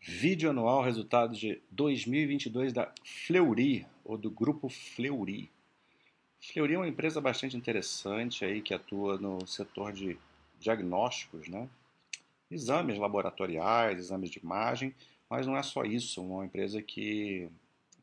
Vídeo anual resultados de 2022 da Fleury, ou do grupo Fleury. Fleury é uma empresa bastante interessante aí que atua no setor de diagnósticos, né? Exames laboratoriais, exames de imagem, mas não é só isso, uma empresa que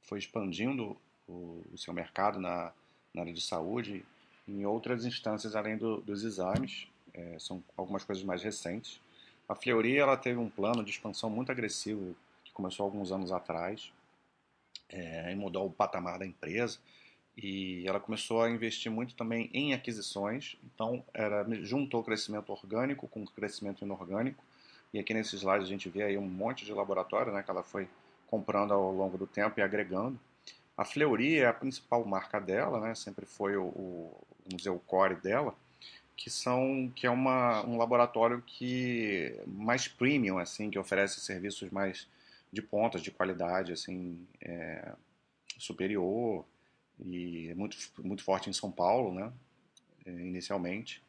foi expandindo o, o seu mercado na, na, área de saúde em outras instâncias além do, dos exames, é, são algumas coisas mais recentes. A Fleury ela teve um plano de expansão muito agressivo que começou alguns anos atrás é, e mudou o patamar da empresa e ela começou a investir muito também em aquisições. Então, era, juntou crescimento orgânico com crescimento inorgânico. E aqui nesse slide a gente vê aí um monte de laboratório né, que ela foi comprando ao longo do tempo e agregando. A Fleury é a principal marca dela, né, sempre foi o, o, o core dela que são que é uma, um laboratório que mais premium assim que oferece serviços mais de pontas de qualidade assim é, superior e muito muito forte em São Paulo né é, inicialmente.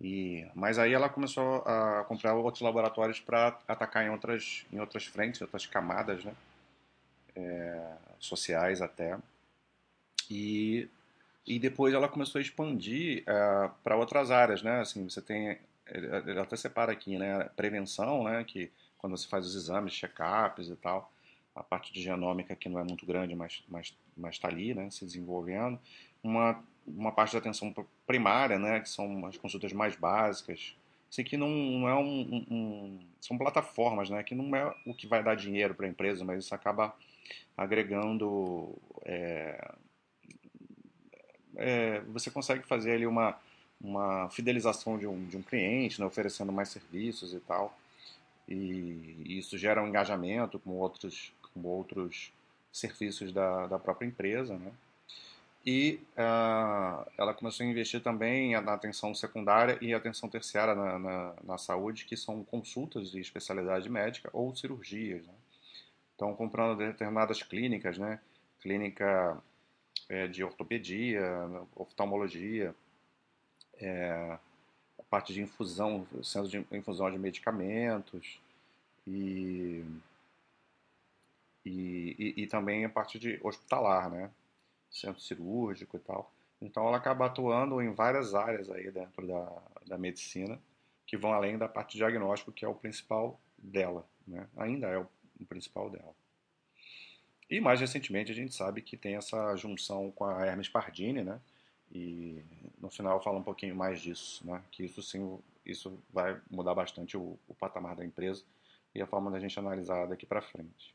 E mas aí ela começou a comprar outros laboratórios para atacar em outras em outras frentes outras camadas né é, sociais até. E e depois ela começou a expandir uh, eh, para outras áreas, né? Assim, você tem, ele até separa aqui, né? Prevenção, né? Que quando você faz os exames, check-ups e tal, a parte de genômica que não é muito grande, mas mas mas está ali, né? Se desenvolvendo. Uma uma parte da atenção primária, né? Que são as consultas mais básicas. Isso aqui não, não é um, um, um, são plataformas, né? Que não é o que vai dar dinheiro para a empresa, mas isso acaba agregando é, é, você consegue fazer ali uma, uma fidelização de um, de um cliente, né, oferecendo mais serviços e tal. E, e isso gera um engajamento com outros, com outros serviços da, da própria empresa. Né? E uh, ela começou a investir também na atenção secundária e atenção terciária na, na, na, saúde, que são consultas de especialidade médica ou cirurgias. Né? Então, comprando determinadas clínicas, né? clínica é, de ortopedia, oftalmologia, é, a parte de infusão, centro de infusão de medicamentos e, e, e, e também a parte de hospitalar, né? Centro cirúrgico e tal. Então ela acaba atuando em várias áreas aí dentro da, da medicina que vão além da parte diagnóstico, que é o principal dela, né? Ainda é o, o principal dela. E mais recentemente a gente sabe que tem essa junção com a Hermes Pardini, né? E no final eu falo um pouquinho mais disso, né? Que isso sim, isso vai mudar bastante o, o patamar da empresa e a forma da gente analisar daqui para frente.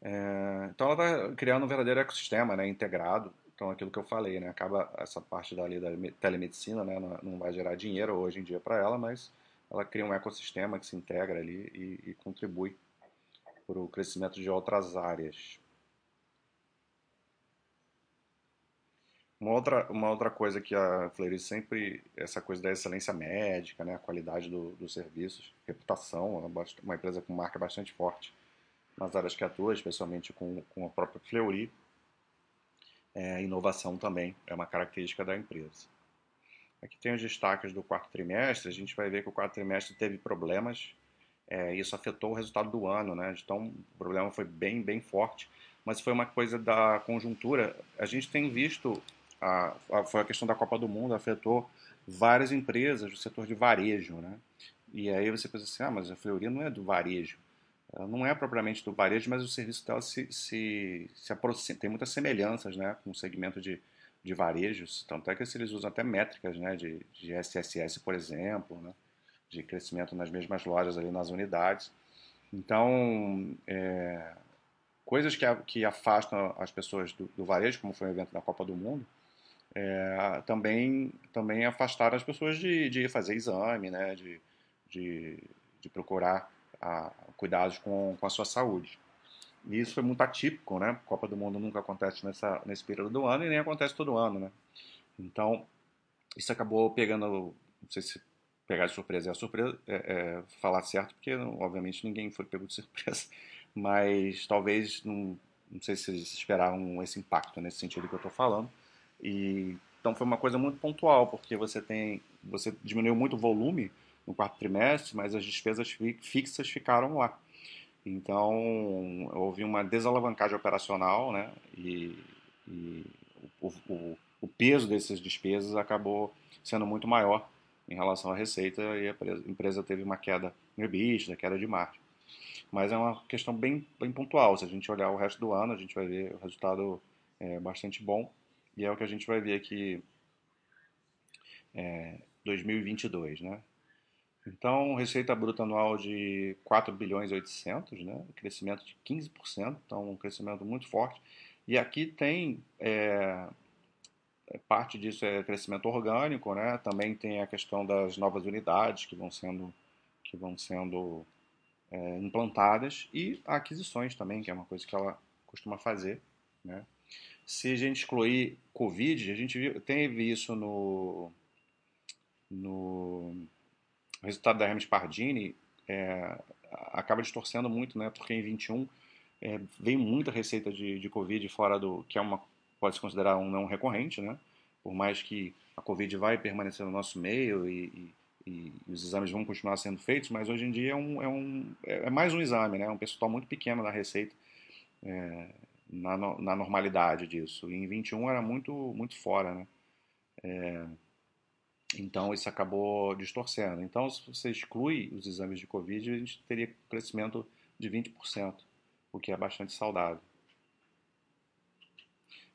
É, então ela está criando um verdadeiro ecossistema, né? Integrado. Então aquilo que eu falei, né? Acaba essa parte dali da telemedicina, né? Não, não vai gerar dinheiro hoje em dia para ela, mas ela cria um ecossistema que se integra ali e, e contribui para o crescimento de outras áreas. Uma outra, uma outra coisa que a Fleury sempre, essa coisa da excelência médica, né, a qualidade do, dos serviços, reputação, é uma empresa com marca bastante forte nas áreas que atua, especialmente com, com a própria Fleury. É, inovação também é uma característica da empresa. Aqui tem os destaques do quarto trimestre, a gente vai ver que o quarto trimestre teve problemas é, isso afetou o resultado do ano, né? Então o problema foi bem, bem forte, mas foi uma coisa da conjuntura. A gente tem visto, a, a, foi a questão da Copa do Mundo, afetou várias empresas do setor de varejo, né? E aí você pensa assim, ah, mas a Fleury não é do varejo. Ela não é propriamente do varejo, mas o serviço dela se, se, se aproxima, tem muitas semelhanças, né, com o segmento de, de varejos. Tanto é que eles usam até métricas, né, de, de SSS, por exemplo, né? De crescimento nas mesmas lojas ali nas unidades. Então, é, coisas que, que afastam as pessoas do, do, varejo, como foi o evento da Copa do Mundo, é, também, também afastaram as pessoas de, de fazer exame, né, de, de, de procurar a, cuidados com, com a sua saúde. E isso foi muito atípico, né? Copa do Mundo nunca acontece nessa, nesse período do ano e nem acontece todo ano, né? Então, isso acabou pegando, não sei se pegar de surpresa é a surpresa, é, é, falar certo, porque obviamente ninguém foi pego de surpresa, mas talvez, não, não sei se eles esperavam esse impacto nesse sentido que eu estou falando, e então foi uma coisa muito pontual, porque você tem, você diminuiu muito o volume no quarto trimestre, mas as despesas fixas ficaram lá. Então, houve uma desalavancagem operacional, né? E, e o, o, o, peso dessas despesas acabou sendo muito maior em relação à receita e a empresa teve uma queda no EBITDA, queda de margem. Mas é uma questão bem, bem pontual. Se a gente olhar o resto do ano, a gente vai ver o resultado é, bastante bom. E é o que a gente vai ver aqui é, 2022, né? Então, receita bruta anual de 4 bilhões e 800, né? Crescimento de 15%, então um crescimento muito forte. E aqui tem é, parte disso é crescimento orgânico, né? Também tem a questão das novas unidades que vão sendo que vão sendo é, implantadas e aquisições também, que é uma coisa que ela costuma fazer, né? Se a gente excluir Covid, a gente viu, teve isso no no resultado da Hermes Pardini, é, acaba distorcendo muito, né? Porque em 21 é, veio muita receita de, de Covid fora do que é uma pode se considerar um não recorrente, né? Por mais que a Covid vai permanecer no nosso meio e, e, e os exames vão continuar sendo feitos, mas hoje em dia é, um, é, um, é mais um exame, né? É um percentual muito pequeno da receita é, na, na normalidade disso. E em 21 era muito, muito fora, né? É, então isso acabou distorcendo. Então, se você exclui os exames de Covid, a gente teria crescimento de 20%, o que é bastante saudável.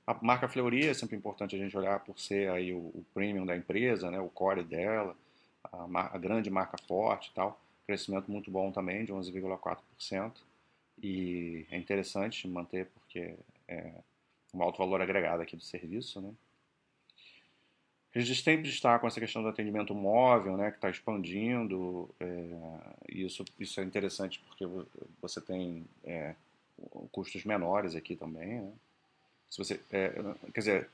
A marca Fleury é sempre importante a gente olhar por ser aí o, o premium da empresa, né, o core dela, a, a grande marca forte e tal. Crescimento muito bom também, de 11,4%. E é interessante manter porque é um alto valor agregado aqui do serviço, né? Eles sempre destacam essa questão do atendimento móvel, né, que está expandindo. É, isso, isso é interessante porque você tem é, custos menores aqui também. Né? Se você, é, quer dizer,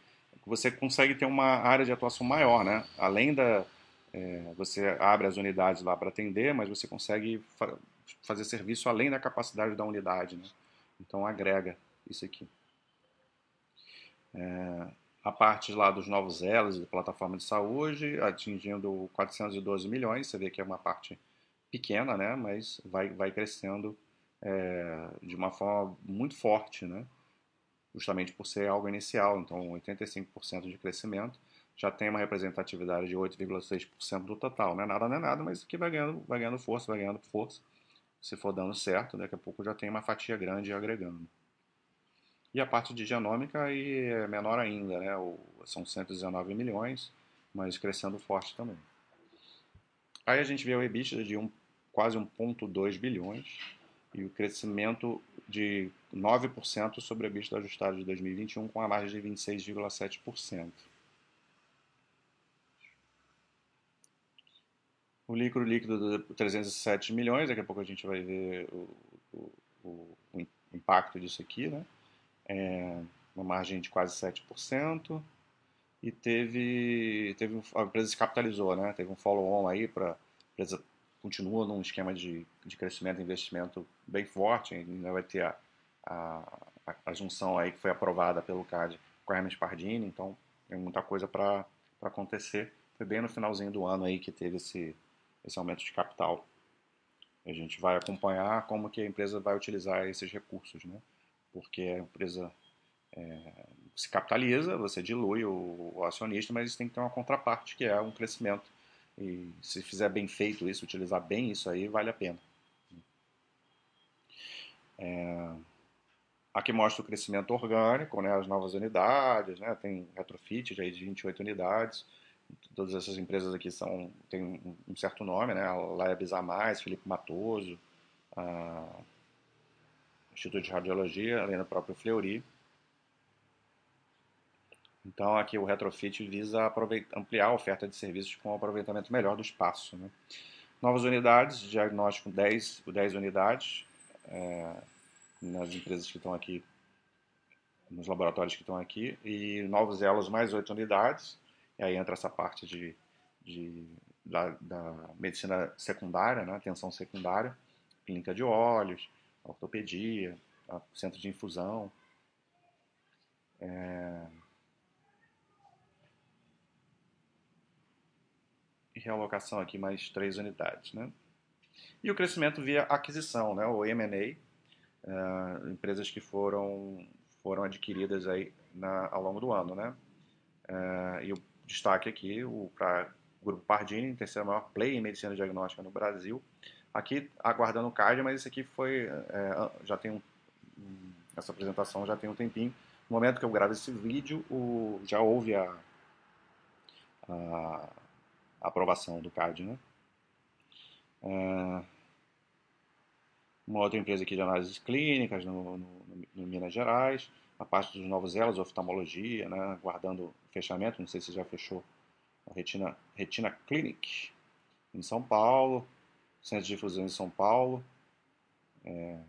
você consegue ter uma área de atuação maior, né? Além da é, você abre as unidades lá para atender, mas você consegue fa fazer serviço além da capacidade da unidade, né? Então agrega isso aqui. É, a parte lá dos novos elos de plataforma de saúde, atingindo 412 milhões, você vê que é uma parte pequena, né? Mas vai, vai crescendo é, de uma forma muito forte, né? Justamente por ser algo inicial, então 85% de crescimento, já tem uma representatividade de 8,6% do total. Não é nada, não é nada, mas que vai ganhando, vai ganhando força, vai ganhando força. Se for dando certo, daqui a pouco já tem uma fatia grande agregando. E a parte de genômica aí é menor ainda, né? são 119 milhões, mas crescendo forte também. Aí a gente vê o EBITDA de um, quase 1,2 bilhões e o crescimento de 9% sobre a EBITDA ajustada de 2021, com a margem de 26,7%. O lucro líquido de 307 milhões, daqui a pouco a gente vai ver o, o, o, o impacto disso aqui, né? É uma margem de quase 7%. E teve, teve a empresa se capitalizou, né? Teve um follow-on aí para a empresa continua num esquema de, de crescimento e investimento bem forte, ainda vai ter a, a, a, junção aí que foi aprovada pelo CAD com a Hermes Pardini, então tem muita coisa para acontecer. Foi bem no finalzinho do ano aí que teve esse, esse aumento de capital. A gente vai acompanhar como que a empresa vai utilizar esses recursos, né? Porque a empresa é, se capitaliza, você dilui o, o acionista, mas tem que ter uma contraparte, que é um crescimento e se fizer bem feito isso, utilizar bem isso aí, vale a pena. É, aqui mostra o crescimento orgânico, né, as novas unidades, né, tem retrofit de 28 unidades. Todas essas empresas aqui são, têm um certo nome, né, a Labs A+, Felipe Matoso, a Instituto de Radiologia, além do próprio Fleury. Então, aqui o retrofit visa ampliar a oferta de serviços com um aproveitamento melhor do espaço. Né? Novas unidades, diagnóstico 10, 10 unidades, é, nas empresas que estão aqui, nos laboratórios que estão aqui, e novos elos mais 8 unidades, e aí entra essa parte de, de da, da, medicina secundária, né? atenção secundária, clínica de olhos, ortopedia, centro de infusão, é, realocação aqui mais três unidades, né? E o crescimento via aquisição, né? O M&A, uh, empresas que foram foram adquiridas aí na, ao longo do ano, né? Uh, e o destaque aqui para o grupo Pardini, terceiro maior play em medicina diagnóstica no Brasil. Aqui aguardando o card, mas esse aqui foi é, já tem um, essa apresentação já tem um tempinho. No momento que eu gravo esse vídeo, o, já houve a, a aprovação do CAD, né? É, uma outra empresa aqui de análises clínicas no, no, no, Minas Gerais, a parte dos novos elos, oftalmologia, né, aguardando fechamento, não sei se já fechou a Retina, Retina Clinic em São Paulo, Centro de Difusão em São Paulo. É,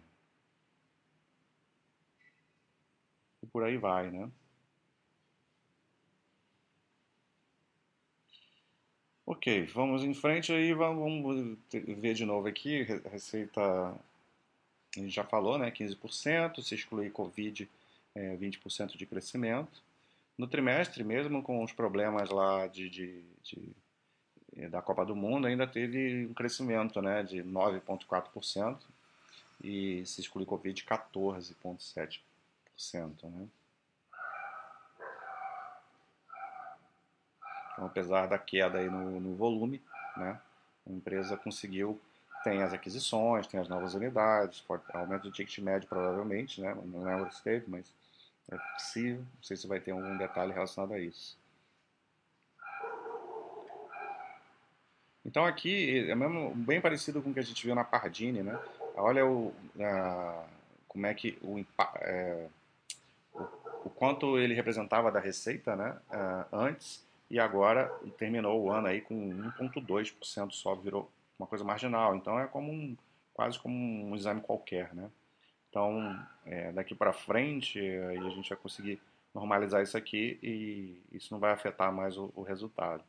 e por aí vai, né? Ok, vamos em frente aí, vamos ver de novo aqui, receita, a gente já falou, né, 15%, se excluir Covid, é, 20% de crescimento. No trimestre, mesmo com os problemas lá de, de, de é, da Copa do Mundo, ainda teve um crescimento né, de 9,4% e se excluir Covid, 14,7%. Né? Então, apesar da queda aí no, no volume, né, a empresa conseguiu, tem as aquisições, tem as novas unidades, aumento do ticket médio provavelmente, né, não lembro se teve, mas é possível, não sei se vai ter algum detalhe relacionado a isso. Então aqui é mesmo bem parecido com o que a gente viu na Pardini, né? Olha o, a, como é que o, é, o, quanto ele representava da receita, né? antes e agora terminou o ano aí com 1,2% só, virou uma coisa marginal. Então é como um, quase como um exame qualquer, né? Então, é, daqui para frente, a gente vai conseguir normalizar isso aqui e isso não vai afetar mais o, o resultado.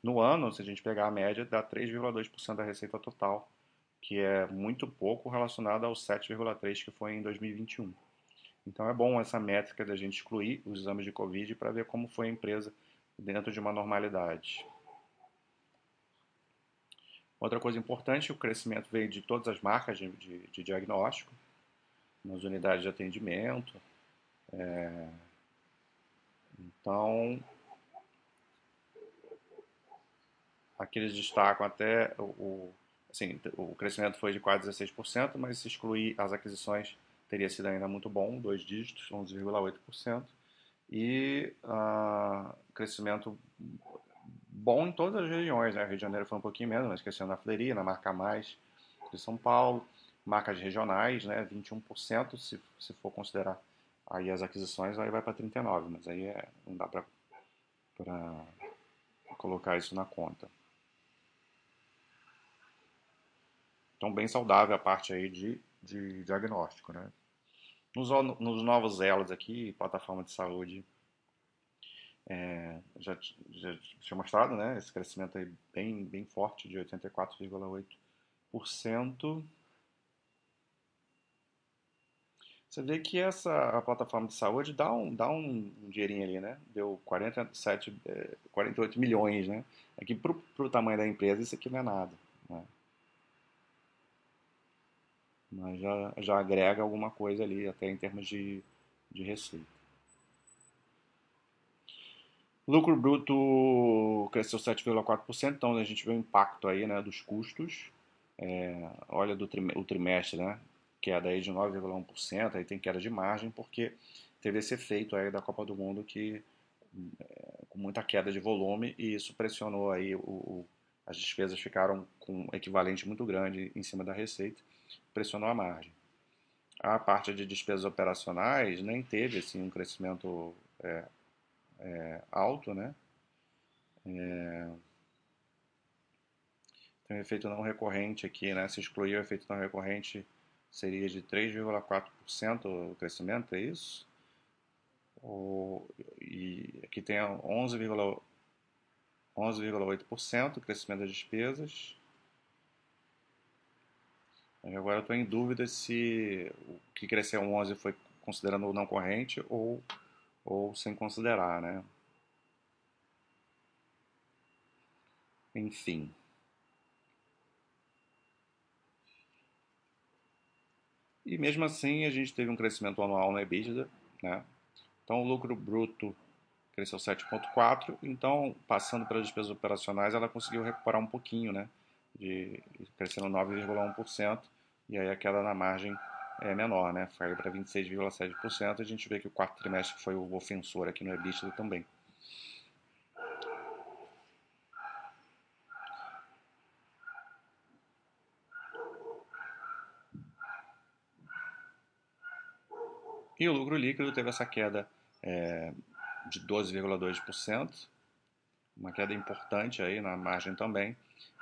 No ano, se a gente pegar a média, dá 3,2% da receita total, que é muito pouco relacionado aos 7,3% que foi em 2021. Então é bom essa métrica da gente excluir os exames de Covid para ver como foi a empresa dentro de uma normalidade. Outra coisa importante, o crescimento veio de todas as marcas de, de, de diagnóstico, nas unidades de atendimento. É, então, aqui eles destacam até o, assim, o crescimento foi de quase 16%, mas se excluir as aquisições teria sido ainda muito bom, dois dígitos, 11,8% e uh, crescimento bom em todas as regiões. Né? Rio de Janeiro foi um pouquinho menos, mas crescendo na Fleria, na Marca Mais de São Paulo, marcas regionais, né? 21%, se, se for considerar aí as aquisições, aí vai para 39%, mas aí é, não dá para colocar isso na conta. Então, bem saudável a parte aí de, de diagnóstico, né? Nos, nos novos elos aqui, plataforma de saúde, é, já, já tinha mostrado, né? Esse crescimento aí bem, bem forte de 84,8%. Você vê que essa a plataforma de saúde dá um, dá um, dinheirinho ali, né? Deu 47, 48 é, milhões, né? Aqui para o tamanho da empresa isso aqui não é nada. Né? Mas já, já agrega alguma coisa ali, até em termos de, de receita. Lucro bruto cresceu 7,4%, então a gente vê o impacto aí né, dos custos. É, olha do trimestre, o trimestre, né, queda aí de 9,1%, aí tem queda de margem, porque teve esse efeito aí da Copa do Mundo que é, com muita queda de volume e isso pressionou aí o, o, as despesas ficaram com um equivalente muito grande em cima da receita pressionou a margem. A parte de despesas operacionais nem teve assim, um crescimento é, é, alto, né? É, tem um efeito não recorrente aqui, né? Se excluir o efeito não recorrente, seria de 3,4% o crescimento, é isso? O, e aqui tem 11,8% 11, crescimento das despesas. Agora eu estou em dúvida se o que cresceu 11 foi considerando não corrente ou, ou sem considerar, né? Enfim. E mesmo assim a gente teve um crescimento anual na EBITDA, né? Então o lucro bruto cresceu 7,4%, então passando pelas despesas operacionais ela conseguiu recuperar um pouquinho, né? De, crescendo 9,1%, e aí a queda na margem é menor, né? Foi para 26,7%, a gente vê que o quarto trimestre foi o ofensor aqui no EBITDA também. E o lucro líquido teve essa queda é, de 12,2%, uma queda importante aí na margem também.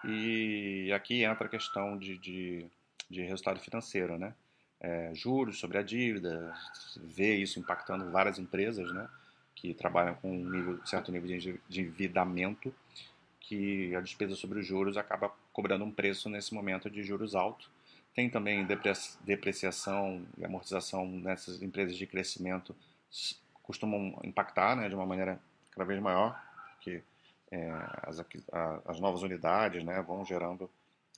E aqui entra a questão de, de, de resultado financeiro, né? É, juros sobre a dívida, vê isso impactando várias empresas, né? Que trabalham com um nível, certo nível de endividamento, que a despesa sobre os juros acaba cobrando um preço nesse momento de juros altos tem também depreciação e amortização nessas empresas de crescimento costumam impactar né, de uma maneira cada vez maior, porque é, as, a, as, novas unidades né, vão gerando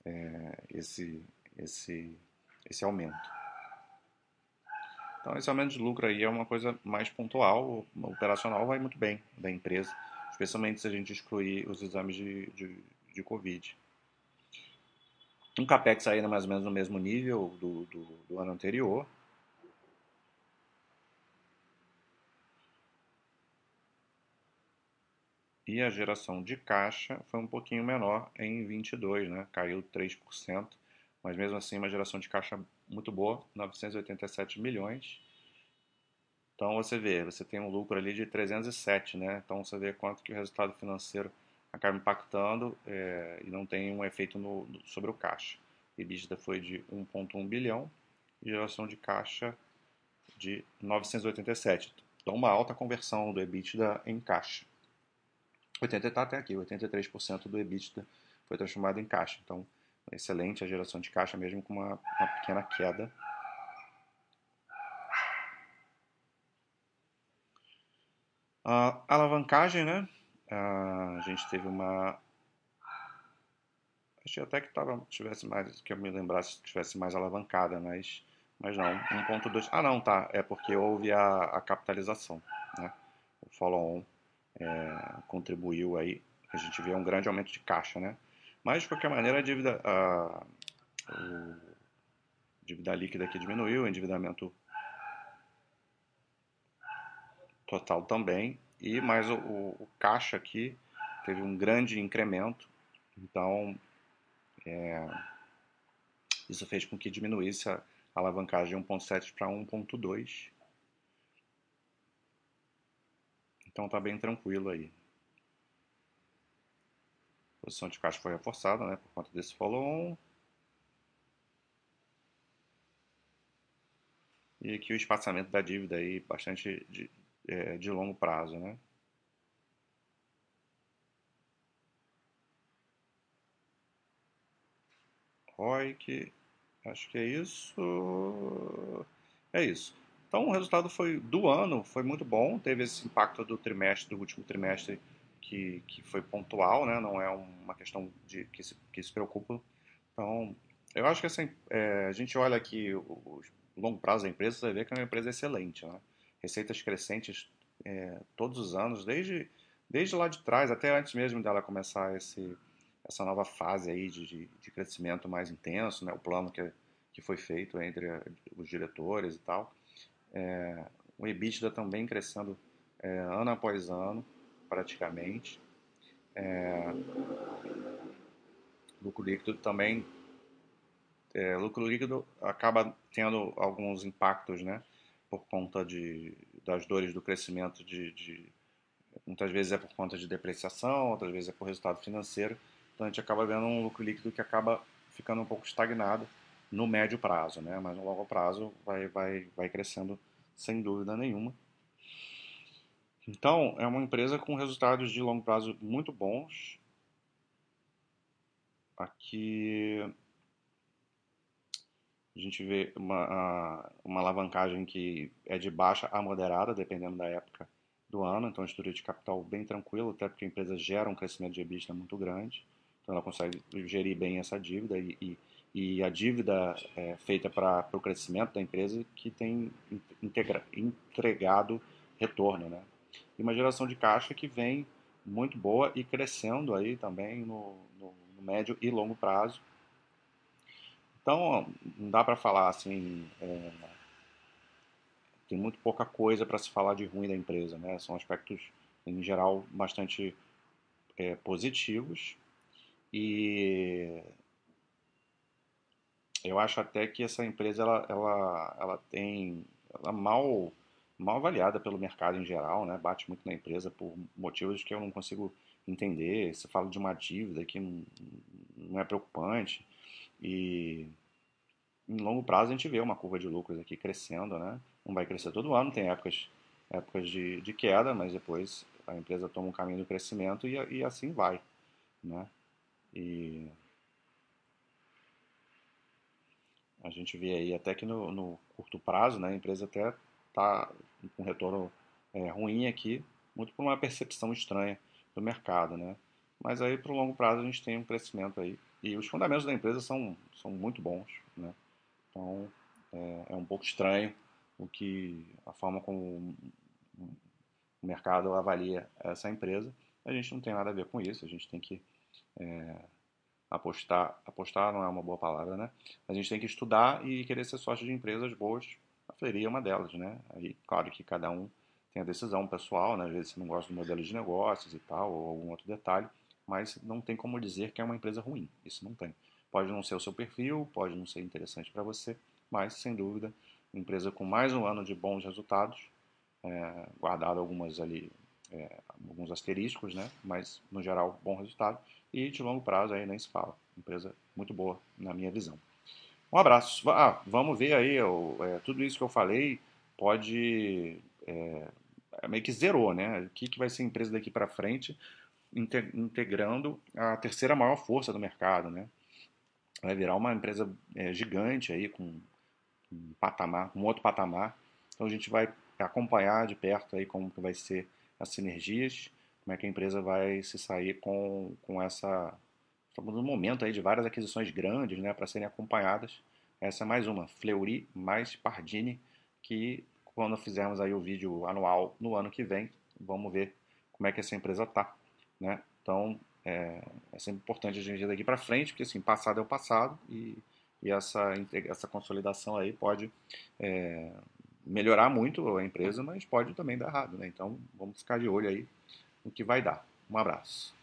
é, esse, esse, esse aumento. Então, esse aumento de lucro aí é uma coisa mais pontual, operacional vai muito bem da empresa, especialmente se a gente excluir os exames de, de, de Covid um capex ainda mais ou menos no mesmo nível do, do, do ano anterior. E a geração de caixa foi um pouquinho menor em 22, né? caiu 3%, mas mesmo assim uma geração de caixa muito boa, 987 milhões. Então você vê, você tem um lucro ali de 307, né? Então você vê quanto que o resultado financeiro acaba impactando é, e não tem um efeito no, sobre o caixa. EBITDA foi de 1,1 bilhão e geração de caixa de 987. Então, uma alta conversão do EBITDA em caixa. 80 está até aqui, 83% do EBITDA foi transformado em caixa. Então, excelente a geração de caixa, mesmo com uma, uma pequena queda. A alavancagem, né? a gente teve uma. Achei até que tava, tivesse mais, que eu me lembrasse que tivesse mais alavancada, mas, mas não. 1.2. Ah, não, tá. É porque houve a, a capitalização, né? O follow-on é, contribuiu aí. A gente vê um grande aumento de caixa, né? Mas, de qualquer maneira, a dívida, a, a dívida líquida aqui diminuiu, o endividamento total também e mais o, o, caixa aqui teve um grande incremento, então é, isso fez com que diminuísse a alavancagem de 1.7 para 1.2. Então tá bem tranquilo aí. Posição de caixa foi reforçada né, por conta desse follow-on. E aqui o espaçamento da dívida aí bastante de, é, de longo prazo, né? ROIC, acho que é isso. É isso. Então o resultado foi do ano foi muito bom, teve esse impacto do trimestre, do último trimestre que, que foi pontual, né? Não é uma questão de que se, que se preocupa. Então eu acho que assim, é, a gente olha aqui o, o longo prazo da empresa, você ver que é uma empresa excelente, né? receitas crescentes é, todos os anos, desde, desde lá de trás, até antes mesmo dela começar esse, essa nova fase aí de, de, de crescimento mais intenso, né, o plano que, que foi feito entre os diretores e tal. É, o EBITDA também crescendo é, ano após ano, praticamente. É, lucro líquido também é, lucro líquido acaba tendo alguns impactos, né? por conta de, das dores do crescimento de, de, muitas vezes é por conta de depreciação, outras vezes é por resultado financeiro. Então a gente acaba vendo um lucro líquido que acaba ficando um pouco estagnado no médio prazo, né? Mas no longo prazo vai, vai, vai crescendo sem dúvida nenhuma. Então é uma empresa com resultados de longo prazo muito bons. Aqui a gente vê uma, uma alavancagem que é de baixa a moderada, dependendo da época do ano. Então, estrutura de capital bem tranquilo, até porque a empresa gera um crescimento de EBITDA muito grande. então ela consegue gerir bem essa dívida e, e, e a dívida é, feita para o crescimento da empresa que tem integra, entregado retorno, né? E uma geração de caixa que vem muito boa e crescendo aí também no, no, no médio e longo prazo. Então, não dá para falar assim, é, tem muito pouca coisa para se falar de ruim da empresa, né? São aspectos, em geral, bastante é, positivos e eu acho até que essa empresa ela, ela, ela tem ela mal mal avaliada pelo mercado em geral, né? Bate muito na empresa por motivos que eu não consigo entender. Você fala de uma dívida que não, é preocupante e em longo prazo a gente vê uma curva de lucros aqui crescendo, né? Não vai crescer todo ano, tem épocas épocas de, de queda, mas depois a empresa toma um caminho do crescimento e, e assim vai, né? E a gente vê aí até que no, no curto prazo, né, a empresa até está com um retorno é, ruim aqui, muito por uma percepção estranha do mercado, né? Mas aí para o longo prazo a gente tem um crescimento aí e os fundamentos da empresa são, são muito bons, né? Então é, é um pouco estranho o que a forma como o mercado avalia essa empresa. A gente não tem nada a ver com isso, a gente tem que é, apostar, apostar não é uma boa palavra, né? A gente tem que estudar e querer ser sócio de empresas boas. A Fleury é uma delas, né? Aí, claro que cada um tem a decisão pessoal, né? Às vezes você não gosta do modelo de negócios e tal, ou algum outro detalhe, mas não tem como dizer que é uma empresa ruim. Isso não tem. Pode não ser o seu perfil, pode não ser interessante para você, mas sem dúvida, empresa com mais um ano de bons resultados, é, guardado algumas ali, é, alguns asteriscos, né? Mas no geral, bom resultado e de longo prazo aí nem se fala. Empresa muito boa, na minha visão. Um abraço. Ah, vamos ver aí, eu, é, tudo isso que eu falei pode. É, é meio que zerou, né? O que, que vai ser a empresa daqui para frente, integrando a terceira maior força do mercado, né? Vai virar uma empresa é, gigante aí, com um patamar, um outro patamar. Então a gente vai acompanhar de perto aí como que vai ser as sinergias como é que a empresa vai se sair com, com essa. Estamos num momento aí de várias aquisições grandes né, para serem acompanhadas. Essa é mais uma, Fleury mais Pardini, que quando fizermos aí o vídeo anual no ano que vem, vamos ver como é que essa empresa está. Né? Então, é, é, sempre importante a gente ir daqui para frente, porque assim, passado é o passado e, e essa, essa consolidação aí pode é, melhorar muito a empresa, mas pode também dar errado. Né? Então, vamos ficar de olho aí o que vai dar. Um abraço.